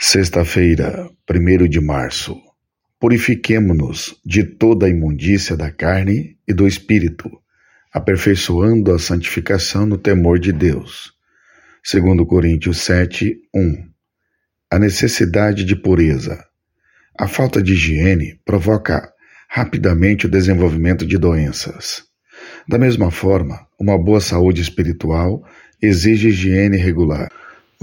Sexta-feira, 1 de março. Purifiquemo-nos de toda a imundícia da carne e do espírito, aperfeiçoando a santificação no temor de Deus. Segundo Coríntios 7, 1. A necessidade de pureza. A falta de higiene provoca rapidamente o desenvolvimento de doenças. Da mesma forma, uma boa saúde espiritual exige higiene regular.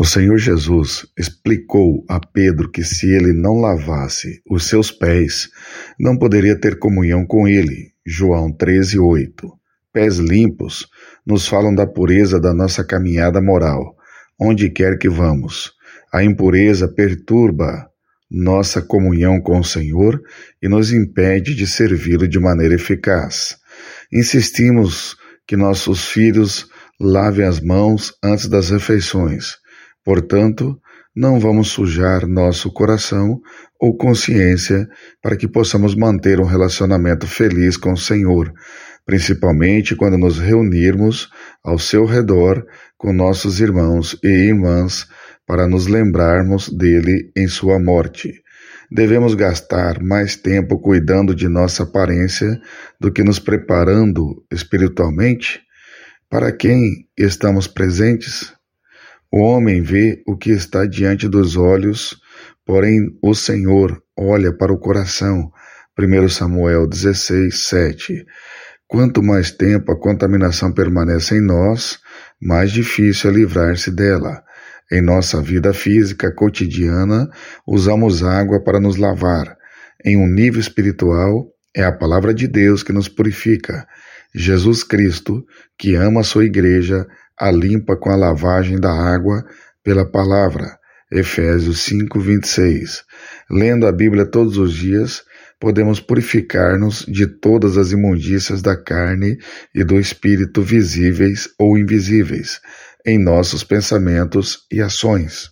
O Senhor Jesus explicou a Pedro que se ele não lavasse os seus pés, não poderia ter comunhão com ele. João 13:8. Pés limpos nos falam da pureza da nossa caminhada moral, onde quer que vamos. A impureza perturba nossa comunhão com o Senhor e nos impede de servi-lo de maneira eficaz. Insistimos que nossos filhos lavem as mãos antes das refeições Portanto, não vamos sujar nosso coração ou consciência para que possamos manter um relacionamento feliz com o Senhor, principalmente quando nos reunirmos ao seu redor com nossos irmãos e irmãs para nos lembrarmos dele em sua morte. Devemos gastar mais tempo cuidando de nossa aparência do que nos preparando espiritualmente para quem estamos presentes. O homem vê o que está diante dos olhos, porém o Senhor olha para o coração. 1 Samuel 16, 7. Quanto mais tempo a contaminação permanece em nós, mais difícil é livrar-se dela. Em nossa vida física cotidiana, usamos água para nos lavar. Em um nível espiritual, é a palavra de Deus que nos purifica. Jesus Cristo, que ama a sua igreja, a limpa com a lavagem da água pela palavra. Efésios 5:26. Lendo a Bíblia todos os dias, podemos purificar-nos de todas as imundícias da carne e do espírito visíveis ou invisíveis em nossos pensamentos e ações.